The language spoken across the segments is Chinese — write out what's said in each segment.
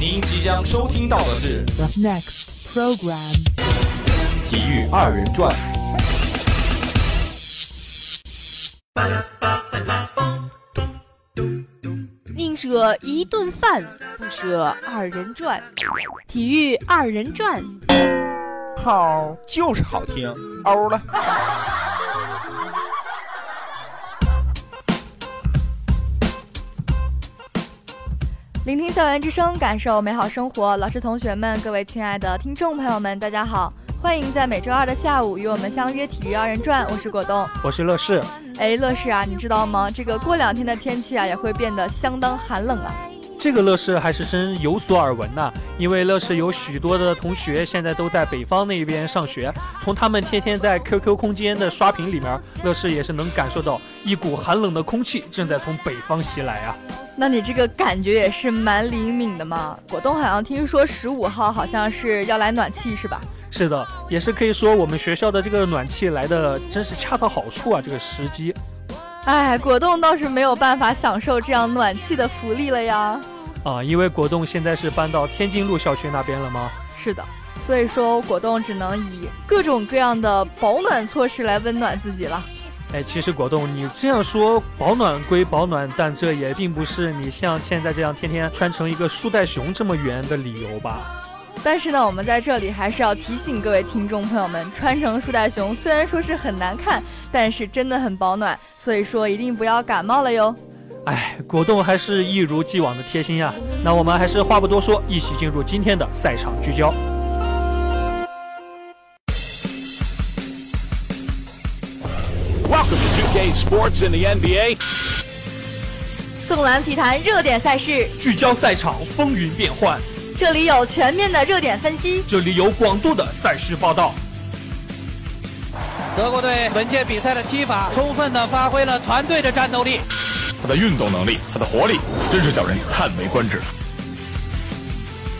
您即将收听到的是 The next program. 体育二人转。宁舍一顿饭，不舍二人转。体育二人转，好，就是好听，欧了。聆听校园之声，感受美好生活。老师、同学们，各位亲爱的听众朋友们，大家好，欢迎在每周二的下午与我们相约体育二人转。我是果冻，我是乐视。哎，乐视啊，你知道吗？这个过两天的天气啊，也会变得相当寒冷啊。这个乐视还是真有所耳闻呐，因为乐视有许多的同学现在都在北方那边上学，从他们天天在 QQ 空间的刷屏里面，乐视也是能感受到一股寒冷的空气正在从北方袭来啊。那你这个感觉也是蛮灵敏的嘛。果冻好像听说十五号好像是要来暖气是吧？是的，也是可以说我们学校的这个暖气来的真是恰到好处啊，这个时机。哎，果冻倒是没有办法享受这样暖气的福利了呀。啊，因为果冻现在是搬到天津路校区那边了吗？是的，所以说果冻只能以各种各样的保暖措施来温暖自己了。哎，其实果冻，你这样说保暖归保暖，但这也并不是你像现在这样天天穿成一个树袋熊这么圆的理由吧？但是呢，我们在这里还是要提醒各位听众朋友们，穿成树袋熊虽然说是很难看，但是真的很保暖，所以说一定不要感冒了哟。哎，果冻还是一如既往的贴心呀。那我们还是话不多说，一起进入今天的赛场聚焦。Welcome to 2K Sports in the NBA. 纵览体坛热点赛事，聚焦赛场风云变幻。这里有全面的热点分析，这里有广度的赛事报道。德国队本届比赛的踢法，充分的发挥了团队的战斗力。他的运动能力，他的活力，真是叫人叹为观止。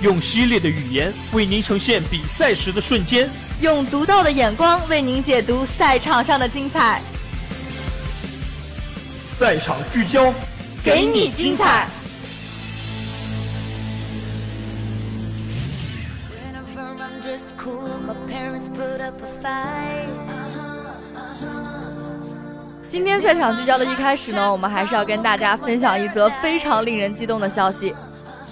用犀利的语言为您呈现比赛时的瞬间，用独到的眼光为您解读赛场上的精彩。赛场聚焦，给你精彩。今天赛场聚焦的一开始呢，我们还是要跟大家分享一则非常令人激动的消息。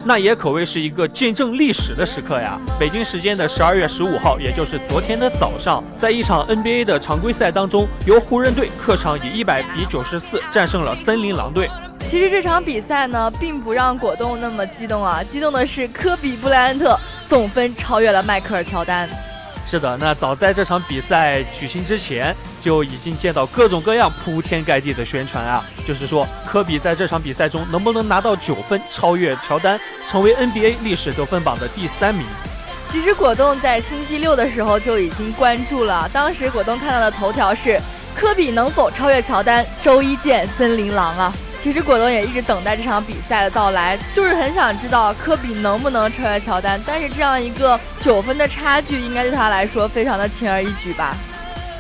那也可谓是一个见证历史的时刻呀！北京时间的十二月十五号，也就是昨天的早上，在一场 NBA 的常规赛当中，由湖人队客场以一百比九十四战胜了森林狼队。其实这场比赛呢，并不让果冻那么激动啊，激动的是科比布莱恩特总分超越了迈克尔乔丹。是的，那早在这场比赛举行之前，就已经见到各种各样铺天盖地的宣传啊，就是说科比在这场比赛中能不能拿到九分，超越乔丹，成为 NBA 历史得分榜的第三名。其实果冻在星期六的时候就已经关注了，当时果冻看到的头条是科比能否超越乔丹，周一见森林狼啊。其实果冻也一直等待这场比赛的到来，就是很想知道科比能不能超越乔丹。但是这样一个九分的差距，应该对他来说非常的轻而易举吧？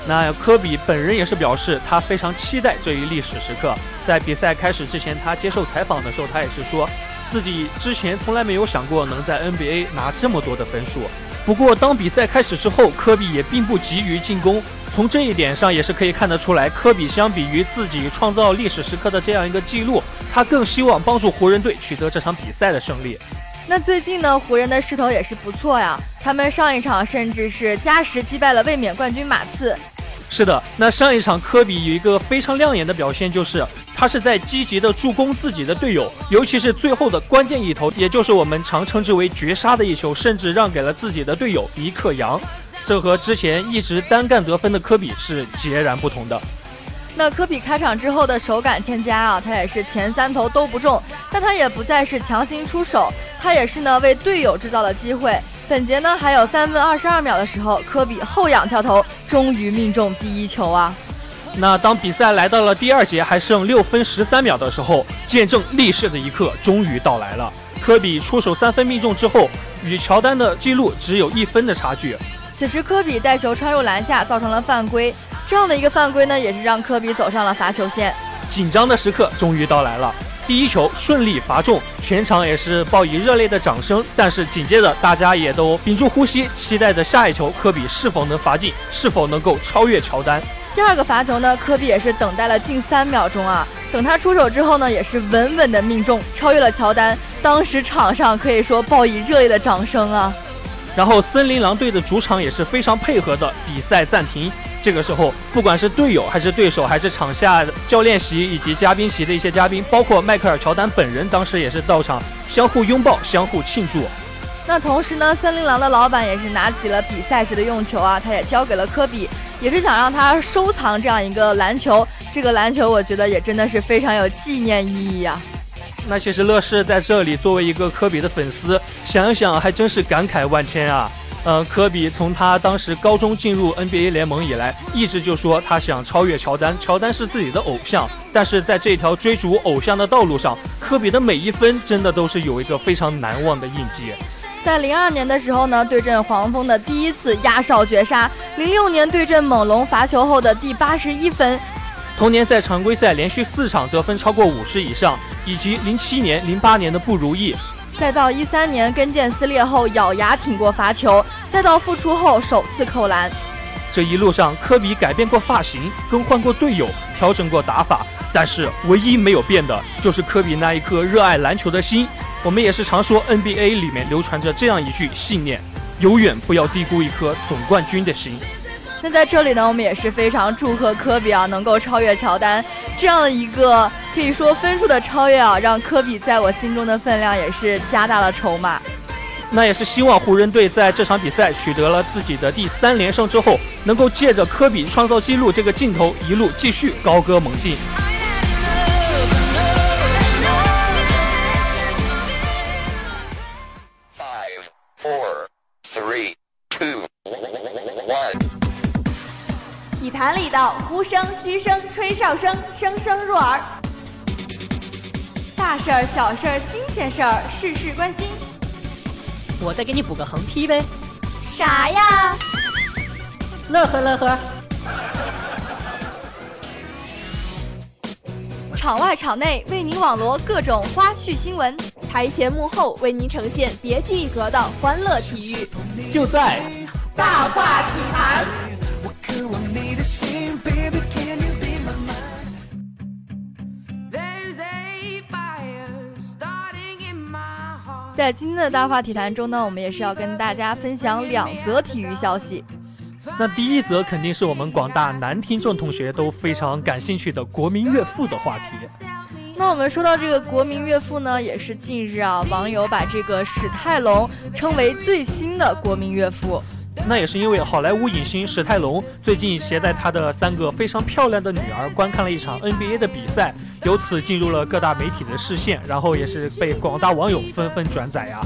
那科比本人也是表示，他非常期待这一历史时刻。在比赛开始之前，他接受采访的时候，他也是说自己之前从来没有想过能在 NBA 拿这么多的分数。不过，当比赛开始之后，科比也并不急于进攻。从这一点上也是可以看得出来，科比相比于自己创造历史时刻的这样一个记录，他更希望帮助湖人队取得这场比赛的胜利。那最近呢，湖人的势头也是不错呀，他们上一场甚至是加时击败了卫冕冠军马刺。是的，那上一场科比有一个非常亮眼的表现，就是他是在积极的助攻自己的队友，尤其是最后的关键一投，也就是我们常称之为绝杀的一球，甚至让给了自己的队友尼克杨。这和之前一直单干得分的科比是截然不同的。那科比开场之后的手感欠佳啊，他也是前三投都不中，但他也不再是强行出手，他也是呢为队友制造了机会。本节呢还有三分二十二秒的时候，科比后仰跳投，终于命中第一球啊！那当比赛来到了第二节还剩六分十三秒的时候，见证历史的一刻终于到来了。科比出手三分命中之后，与乔丹的记录只有一分的差距。此时科比带球穿入篮下，造成了犯规。这样的一个犯规呢，也是让科比走上了罚球线。紧张的时刻终于到来了。第一球顺利罚中，全场也是报以热烈的掌声。但是紧接着，大家也都屏住呼吸，期待着下一球科比是否能罚进，是否能够超越乔丹。第二个罚球呢，科比也是等待了近三秒钟啊，等他出手之后呢，也是稳稳的命中，超越了乔丹。当时场上可以说报以热烈的掌声啊。然后森林狼队的主场也是非常配合的，比赛暂停。这个时候，不管是队友还是对手，还是场下教练席以及嘉宾席的一些嘉宾，包括迈克尔乔丹本人，当时也是到场，相互拥抱，相互庆祝。那同时呢，森林狼的老板也是拿起了比赛时的用球啊，他也交给了科比，也是想让他收藏这样一个篮球。这个篮球，我觉得也真的是非常有纪念意义啊。那其实乐视在这里作为一个科比的粉丝，想一想还真是感慨万千啊。嗯，科比从他当时高中进入 NBA 联盟以来，一直就说他想超越乔丹，乔丹是自己的偶像。但是在这条追逐偶像的道路上，科比的每一分真的都是有一个非常难忘的印记。在零二年的时候呢，对阵黄蜂的第一次压哨绝杀；零六年对阵猛龙罚球后的第八十一分；同年在常规赛连续四场得分超过五十以上，以及零七年、零八年的不如意。再到一三年跟腱撕裂后咬牙挺过罚球，再到复出后首次扣篮，这一路上科比改变过发型，更换过队友，调整过打法，但是唯一没有变的就是科比那一颗热爱篮球的心。我们也是常说 NBA 里面流传着这样一句信念：永远不要低估一颗总冠军的心。那在这里呢，我们也是非常祝贺科比啊，能够超越乔丹这样的一个可以说分数的超越啊，让科比在我心中的分量也是加大了筹码。那也是希望湖人队在这场比赛取得了自己的第三连胜之后，能够借着科比创造纪录这个镜头，一路继续高歌猛进。坛里的呼声、嘘声、吹哨声，声声入耳。大事儿、小事儿、新鲜事儿，事事关心。我再给你补个横批呗。啥呀？乐呵乐呵。场外场内为您网罗各种花絮新闻，台前幕后为您呈现别具一格的欢乐体育。就在大话体坛。在今天的大话体坛中呢，我们也是要跟大家分享两则体育消息。那第一则肯定是我们广大男听众同学都非常感兴趣的国民岳父的话题。那我们说到这个国民岳父呢，也是近日啊，网友把这个史泰龙称为最新的国民岳父。那也是因为好莱坞影星史泰龙最近携带他的三个非常漂亮的女儿观看了一场 NBA 的比赛，由此进入了各大媒体的视线，然后也是被广大网友纷纷转载呀。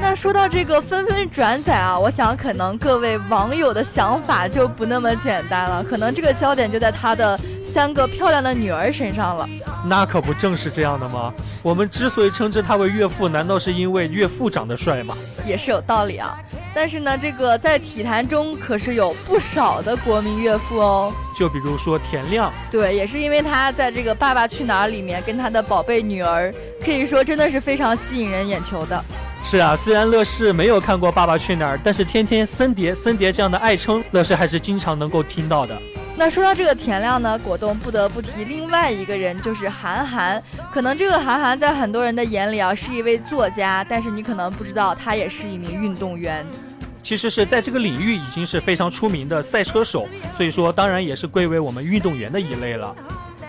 那说到这个纷纷转载啊，我想可能各位网友的想法就不那么简单了，可能这个焦点就在他的三个漂亮的女儿身上了。那可不正是这样的吗？我们之所以称之他为岳父，难道是因为岳父长得帅吗？也是有道理啊。但是呢，这个在体坛中可是有不少的国民岳父哦。就比如说田亮，对，也是因为他在这个《爸爸去哪儿》里面跟他的宝贝女儿，可以说真的是非常吸引人眼球的。是啊，虽然乐视没有看过《爸爸去哪儿》，但是天天森碟森碟这样的爱称，乐视还是经常能够听到的。那说到这个田亮呢，果冻不得不提另外一个人，就是韩寒。可能这个韩寒在很多人的眼里啊，是一位作家，但是你可能不知道，他也是一名运动员。其实是在这个领域已经是非常出名的赛车手，所以说当然也是归为我们运动员的一类了。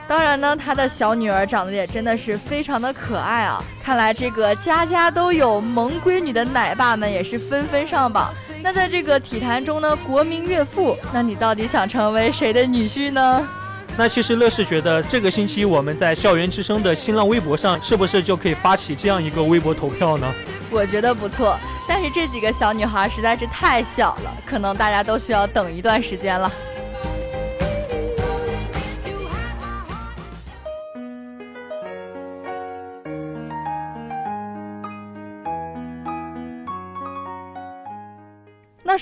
当然呢，他的小女儿长得也真的是非常的可爱啊！看来这个家家都有萌闺女的奶爸们也是纷纷上榜。那在这个体坛中呢，国民岳父，那你到底想成为谁的女婿呢？那其实乐视觉得这个星期我们在校园之声的新浪微博上，是不是就可以发起这样一个微博投票呢？我觉得不错，但是这几个小女孩实在是太小了，可能大家都需要等一段时间了。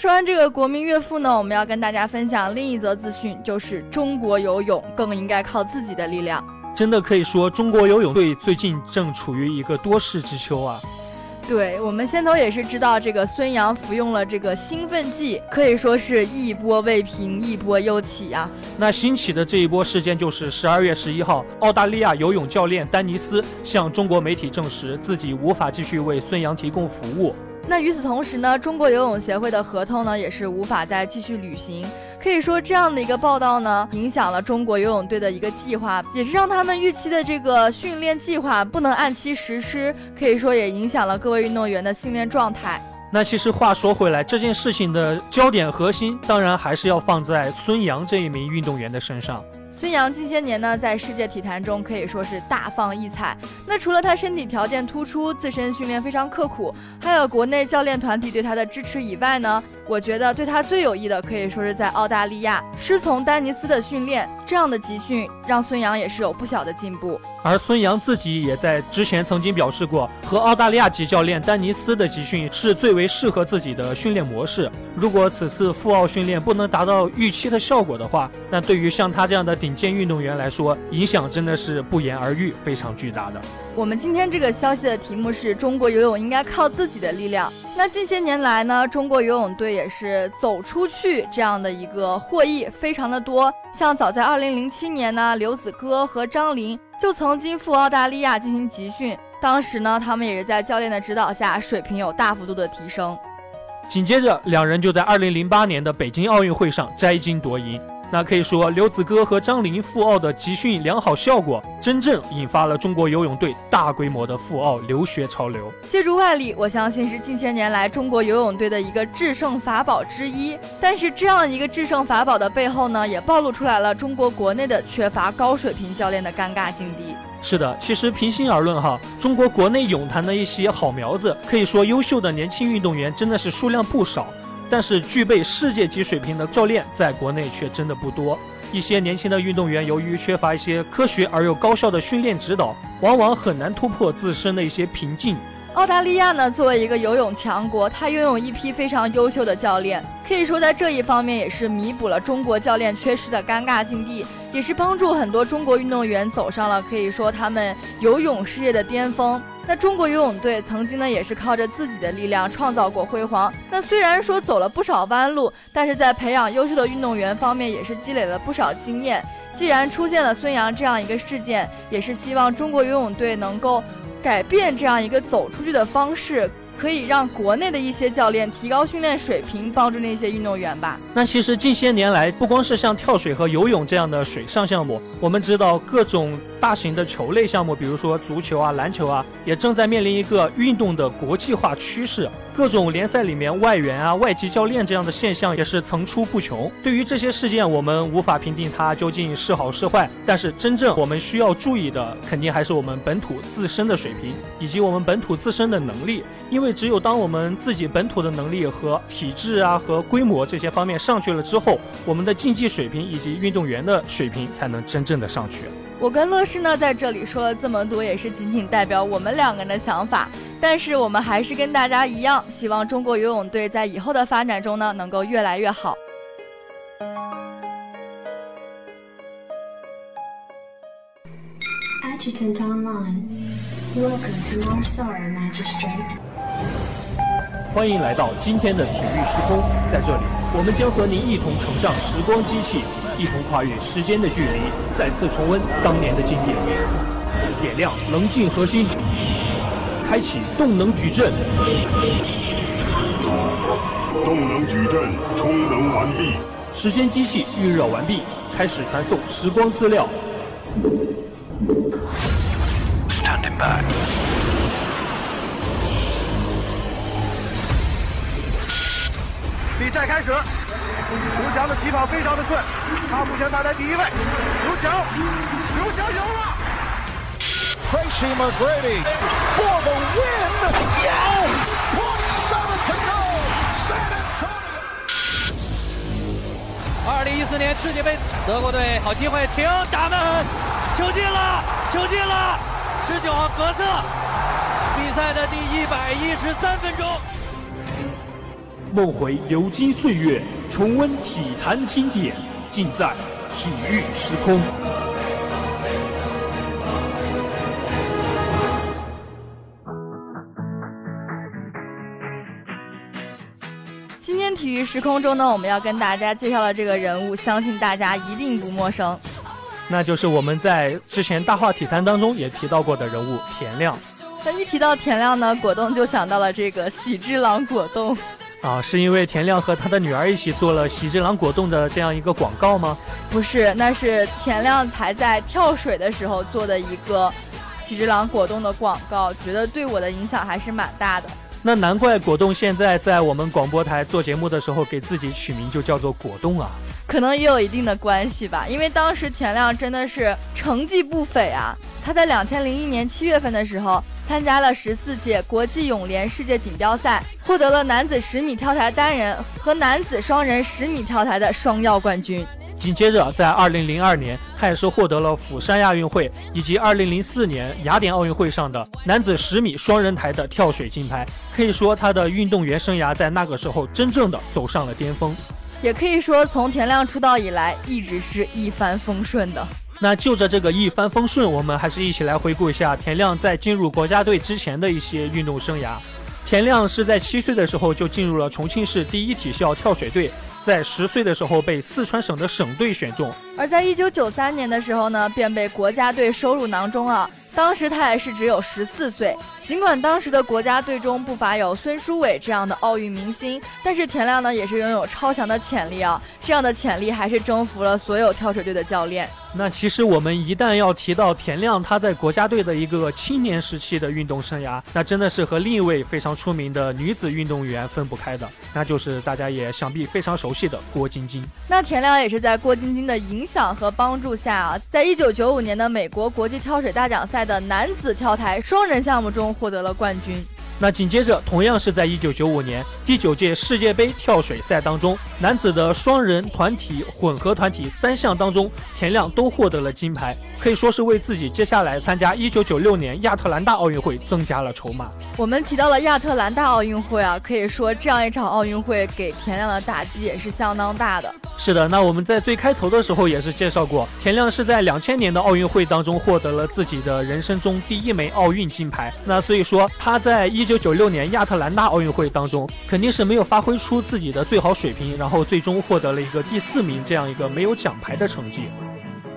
说完这个国民岳父呢，我们要跟大家分享另一则资讯，就是中国游泳更应该靠自己的力量。真的可以说中国游泳队最近正处于一个多事之秋啊。对我们先头也是知道，这个孙杨服用了这个兴奋剂，可以说是一波未平，一波又起啊。那兴起的这一波事件就是十二月十一号，澳大利亚游泳教练丹尼斯向中国媒体证实自己无法继续为孙杨提供服务。那与此同时呢，中国游泳协会的合同呢也是无法再继续履行。可以说，这样的一个报道呢，影响了中国游泳队的一个计划，也是让他们预期的这个训练计划不能按期实施。可以说，也影响了各位运动员的训练状态。那其实话说回来，这件事情的焦点核心，当然还是要放在孙杨这一名运动员的身上。孙杨近些年呢，在世界体坛中可以说是大放异彩。那除了他身体条件突出，自身训练非常刻苦，还有国内教练团体对他的支持以外呢，我觉得对他最有益的，可以说是在澳大利亚师从丹尼斯的训练。这样的集训让孙杨也是有不小的进步。而孙杨自己也在之前曾经表示过，和澳大利亚籍教练丹尼斯的集训是最为适合自己的训练模式。如果此次赴澳训练不能达到预期的效果的话，那对于像他这样的顶尖运动员来说，影响真的是不言而喻，非常巨大的。我们今天这个消息的题目是中国游泳应该靠自己的力量。那近些年来呢，中国游泳队也是走出去这样的一个获益非常的多。像早在2007年呢，刘子歌和张琳就曾经赴澳大利亚进行集训，当时呢，他们也是在教练的指导下，水平有大幅度的提升。紧接着，两人就在2008年的北京奥运会上摘金夺银。那可以说，刘子歌和张琳赴澳的集训良好效果，真正引发了中国游泳队大规模的赴澳留学潮流。借助外力，我相信是近些年来中国游泳队的一个制胜法宝之一。但是，这样一个制胜法宝的背后呢，也暴露出来了中国国内的缺乏高水平教练的尴尬境地。是的，其实平心而论哈，中国国内泳坛的一些好苗子，可以说优秀的年轻运动员真的是数量不少。但是具备世界级水平的教练在国内却真的不多。一些年轻的运动员由于缺乏一些科学而又高效的训练指导，往往很难突破自身的一些瓶颈。澳大利亚呢，作为一个游泳强国，它拥有一批非常优秀的教练，可以说在这一方面也是弥补了中国教练缺失的尴尬境地，也是帮助很多中国运动员走上了可以说他们游泳事业的巅峰。那中国游泳队曾经呢，也是靠着自己的力量创造过辉煌。那虽然说走了不少弯路，但是在培养优秀的运动员方面，也是积累了不少经验。既然出现了孙杨这样一个事件，也是希望中国游泳队能够改变这样一个走出去的方式。可以让国内的一些教练提高训练水平，帮助那些运动员吧。那其实近些年来，不光是像跳水和游泳这样的水上项目，我们知道各种大型的球类项目，比如说足球啊、篮球啊，也正在面临一个运动的国际化趋势。各种联赛里面外援啊、外籍教练这样的现象也是层出不穷。对于这些事件，我们无法评定它究竟是好是坏，但是真正我们需要注意的，肯定还是我们本土自身的水平以及我们本土自身的能力。因为只有当我们自己本土的能力和体制啊和规模这些方面上去了之后，我们的竞技水平以及运动员的水平才能真正的上去。我跟乐视呢在这里说了这么多，也是仅仅代表我们两个人的想法。但是我们还是跟大家一样，希望中国游泳队在以后的发展中呢能够越来越好。Adjutant online. Welcome to Marsara Magistrate. 欢迎来到今天的体育时空，在这里，我们将和您一同乘上时光机器，一同跨越时间的距离，再次重温当年的经典，点亮棱镜核心，开启动能矩阵。动能矩阵充能完毕，时间机器预热完毕，开始传送时光资料。Standing by。比赛开始，刘翔的起跑非常的顺，他目前排在第一位。刘翔，刘翔赢了。Tracy McGrady for the win. Yeah! Point seven to go. San Antonio. 二零一四年世界杯，德国队好机会，停打门，球进了，球进了，十九号格策，比赛的第一百一十三分钟。梦回流金岁月重温体坛经典尽在体育时空。今天体育时空中呢我们要跟大家介绍的这个人物相信大家一定不陌生。那就是我们在之前大话体坛当中也提到过的人物田亮。那一提到田亮呢果冻就想到了这个喜之郎果冻。啊，是因为田亮和他的女儿一起做了喜之郎果冻的这样一个广告吗？不是，那是田亮才在跳水的时候做的一个喜之郎果冻的广告，觉得对我的影响还是蛮大的。那难怪果冻现在在我们广播台做节目的时候给自己取名就叫做果冻啊，可能也有一定的关系吧。因为当时田亮真的是成绩不菲啊，他在两千零一年七月份的时候。参加了十四届国际泳联世界锦标赛，获得了男子十米跳台单人和男子双人十米跳台的双料冠军。紧接着，在二零零二年，他也是获得了釜山亚运会以及二零零四年雅典奥运会上的男子十米双人台的跳水金牌。可以说，他的运动员生涯在那个时候真正的走上了巅峰。也可以说，从田亮出道以来，一直是一帆风顺的。那就着这个一帆风顺，我们还是一起来回顾一下田亮在进入国家队之前的一些运动生涯。田亮是在七岁的时候就进入了重庆市第一体校跳水队，在十岁的时候被四川省的省队选中，而在一九九三年的时候呢，便被国家队收入囊中了。当时他也是只有十四岁。尽管当时的国家队中不乏有孙书伟这样的奥运明星，但是田亮呢也是拥有超强的潜力啊！这样的潜力还是征服了所有跳水队的教练。那其实我们一旦要提到田亮他在国家队的一个青年时期的运动生涯，那真的是和另一位非常出名的女子运动员分不开的，那就是大家也想必非常熟悉的郭晶晶。那田亮也是在郭晶晶的影响和帮助下啊，在一九九五年的美国国际跳水大奖赛的男子跳台双人项目中获得了冠军。那紧接着，同样是在一九九五年第九届世界杯跳水赛当中，男子的双人、团体、混合团体三项当中，田亮都获得了金牌，可以说是为自己接下来参加一九九六年亚特兰大奥运会增加了筹码。我们提到了亚特兰大奥运会啊，可以说这样一场奥运会给田亮的打击也是相当大的。是的，那我们在最开头的时候也是介绍过，田亮是在两千年的奥运会当中获得了自己的人生中第一枚奥运金牌。那所以说他在一九九六年亚特兰大奥运会当中肯定是没有发挥出自己的最好水平，然后最终获得了一个第四名这样一个没有奖牌的成绩。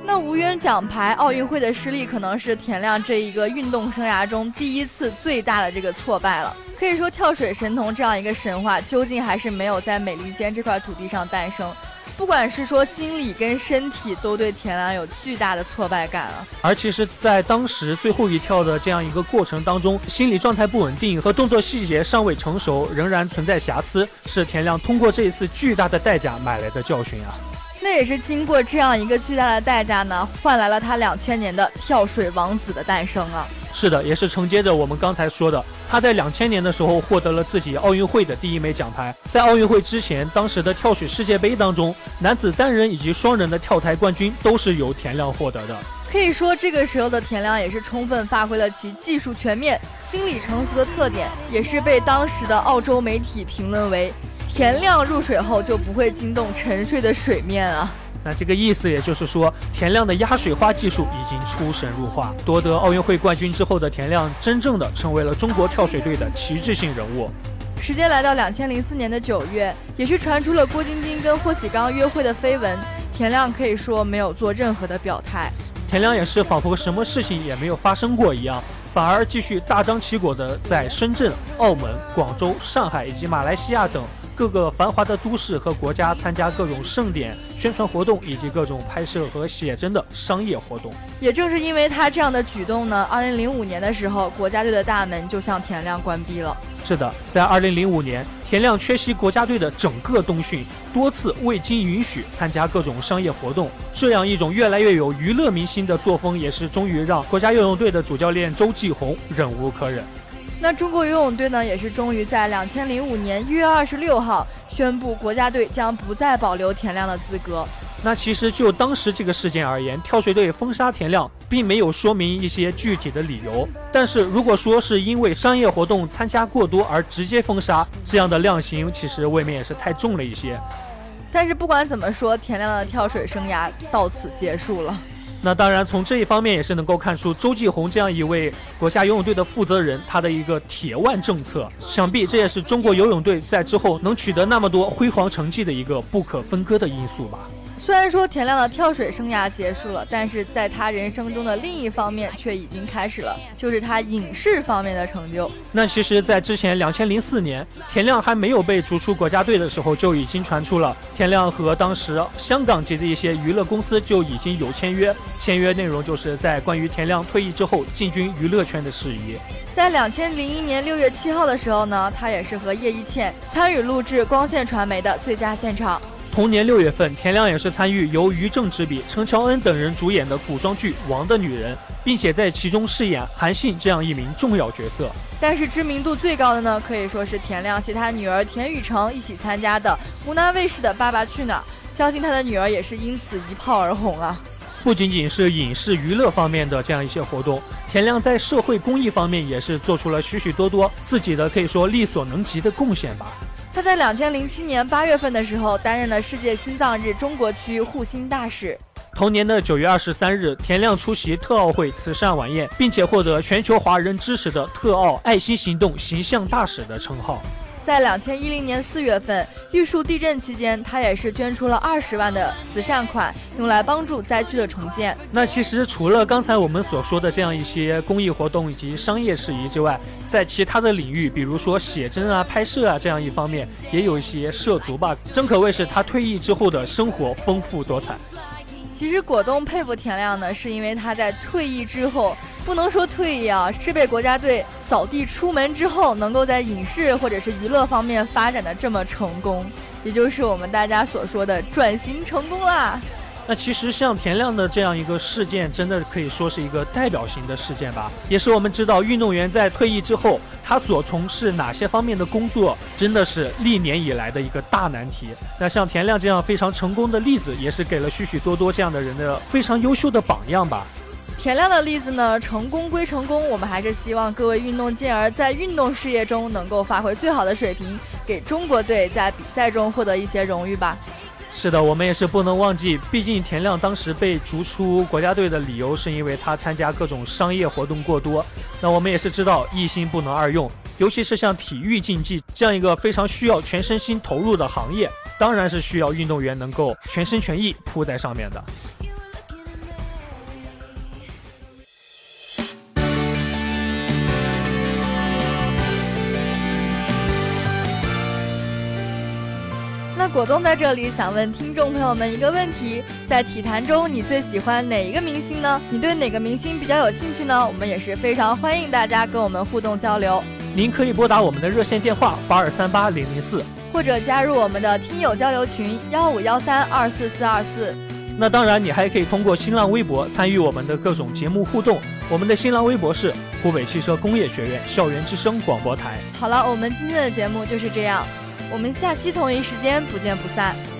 那无缘奖牌，奥运会的失利可能是田亮这一个运动生涯中第一次最大的这个挫败了。可以说，跳水神童这样一个神话，究竟还是没有在美利坚这块土地上诞生。不管是说心理跟身体，都对田亮有巨大的挫败感啊。而其实，在当时最后一跳的这样一个过程当中，心理状态不稳定和动作细节尚未成熟，仍然存在瑕疵，是田亮通过这一次巨大的代价买来的教训啊。那也是经过这样一个巨大的代价呢，换来了他两千年的跳水王子的诞生啊。是的，也是承接着我们刚才说的，他在两千年的时候获得了自己奥运会的第一枚奖牌。在奥运会之前，当时的跳水世界杯当中，男子单人以及双人的跳台冠军都是由田亮获得的。可以说，这个时候的田亮也是充分发挥了其技术全面、心理成熟的特点，也是被当时的澳洲媒体评论为田亮入水后就不会惊动沉睡的水面啊。那这个意思也就是说，田亮的压水花技术已经出神入化。夺得奥运会冠军之后的田亮，真正的成为了中国跳水队的旗帜性人物。时间来到两千零四年的九月，也是传出了郭晶晶跟霍启刚约会的绯闻。田亮可以说没有做任何的表态。田亮也是仿佛什么事情也没有发生过一样，反而继续大张旗鼓的在深圳、澳门、广州、上海以及马来西亚等。各个繁华的都市和国家参加各种盛典、宣传活动，以及各种拍摄和写真的商业活动。也正是因为他这样的举动呢，二零零五年的时候，国家队的大门就向田亮关闭了。是的，在二零零五年，田亮缺席国家队的整个冬训，多次未经允许参加各种商业活动。这样一种越来越有娱乐明星的作风，也是终于让国家游泳队的主教练周继红忍无可忍。那中国游泳队呢，也是终于在两千零五年一月二十六号宣布，国家队将不再保留田亮的资格。那其实就当时这个事件而言，跳水队封杀田亮，并没有说明一些具体的理由。但是如果说是因为商业活动参加过多而直接封杀，这样的量刑其实未免也是太重了一些。但是不管怎么说，田亮的跳水生涯到此结束了。那当然，从这一方面也是能够看出周继红这样一位国家游泳队的负责人，他的一个铁腕政策。想必这也是中国游泳队在之后能取得那么多辉煌成绩的一个不可分割的因素吧。虽然说田亮的跳水生涯结束了，但是在他人生中的另一方面却已经开始了，就是他影视方面的成就。那其实，在之前两千零四年，田亮还没有被逐出国家队的时候，就已经传出了田亮和当时香港籍的一些娱乐公司就已经有签约，签约内容就是在关于田亮退役之后进军娱乐圈的事宜。在两千零一年六月七号的时候呢，他也是和叶一茜参与录制光线传媒的最佳现场。同年六月份，田亮也是参与由于正执笔、陈乔恩等人主演的古装剧《王的女人》，并且在其中饰演韩信这样一名重要角色。但是知名度最高的呢，可以说是田亮携他女儿田雨橙一起参加的湖南卫视的《爸爸去哪儿》，相信他的女儿也是因此一炮而红啊。不仅仅是影视娱乐方面的这样一些活动，田亮在社会公益方面也是做出了许许多多自己的可以说力所能及的贡献吧。他在两千零七年八月份的时候担任了世界心脏日中国区护心大使。同年的九月二十三日，田亮出席特奥会慈善晚宴，并且获得全球华人支持的特奥爱心行动形象大使的称号。在两千一零年四月份，玉树地震期间，他也是捐出了二十万的慈善款，用来帮助灾区的重建。那其实除了刚才我们所说的这样一些公益活动以及商业事宜之外，在其他的领域，比如说写真啊、拍摄啊这样一方面，也有一些涉足吧。真可谓是他退役之后的生活丰富多彩。其实果冻佩服田亮呢，是因为他在退役之后。不能说退役啊，是被国家队扫地出门之后，能够在影视或者是娱乐方面发展的这么成功，也就是我们大家所说的转型成功啦。那其实像田亮的这样一个事件，真的可以说是一个代表性的事件吧，也是我们知道运动员在退役之后，他所从事哪些方面的工作，真的是历年以来的一个大难题。那像田亮这样非常成功的例子，也是给了许许多多这样的人的非常优秀的榜样吧。田亮的例子呢，成功归成功，我们还是希望各位运动健儿在运动事业中能够发挥最好的水平，给中国队在比赛中获得一些荣誉吧。是的，我们也是不能忘记，毕竟田亮当时被逐出国家队的理由是因为他参加各种商业活动过多。那我们也是知道一心不能二用，尤其是像体育竞技这样一个非常需要全身心投入的行业，当然是需要运动员能够全心全意扑在上面的。果冻在这里想问听众朋友们一个问题：在体坛中，你最喜欢哪一个明星呢？你对哪个明星比较有兴趣呢？我们也是非常欢迎大家跟我们互动交流。您可以拨打我们的热线电话八二三八零零四，或者加入我们的听友交流群幺五幺三二四四二四。那当然，你还可以通过新浪微博参与我们的各种节目互动。我们的新浪微博是湖北汽车工业学院校园之声广播台。好了，我们今天的节目就是这样。我们下期同一时间不见不散。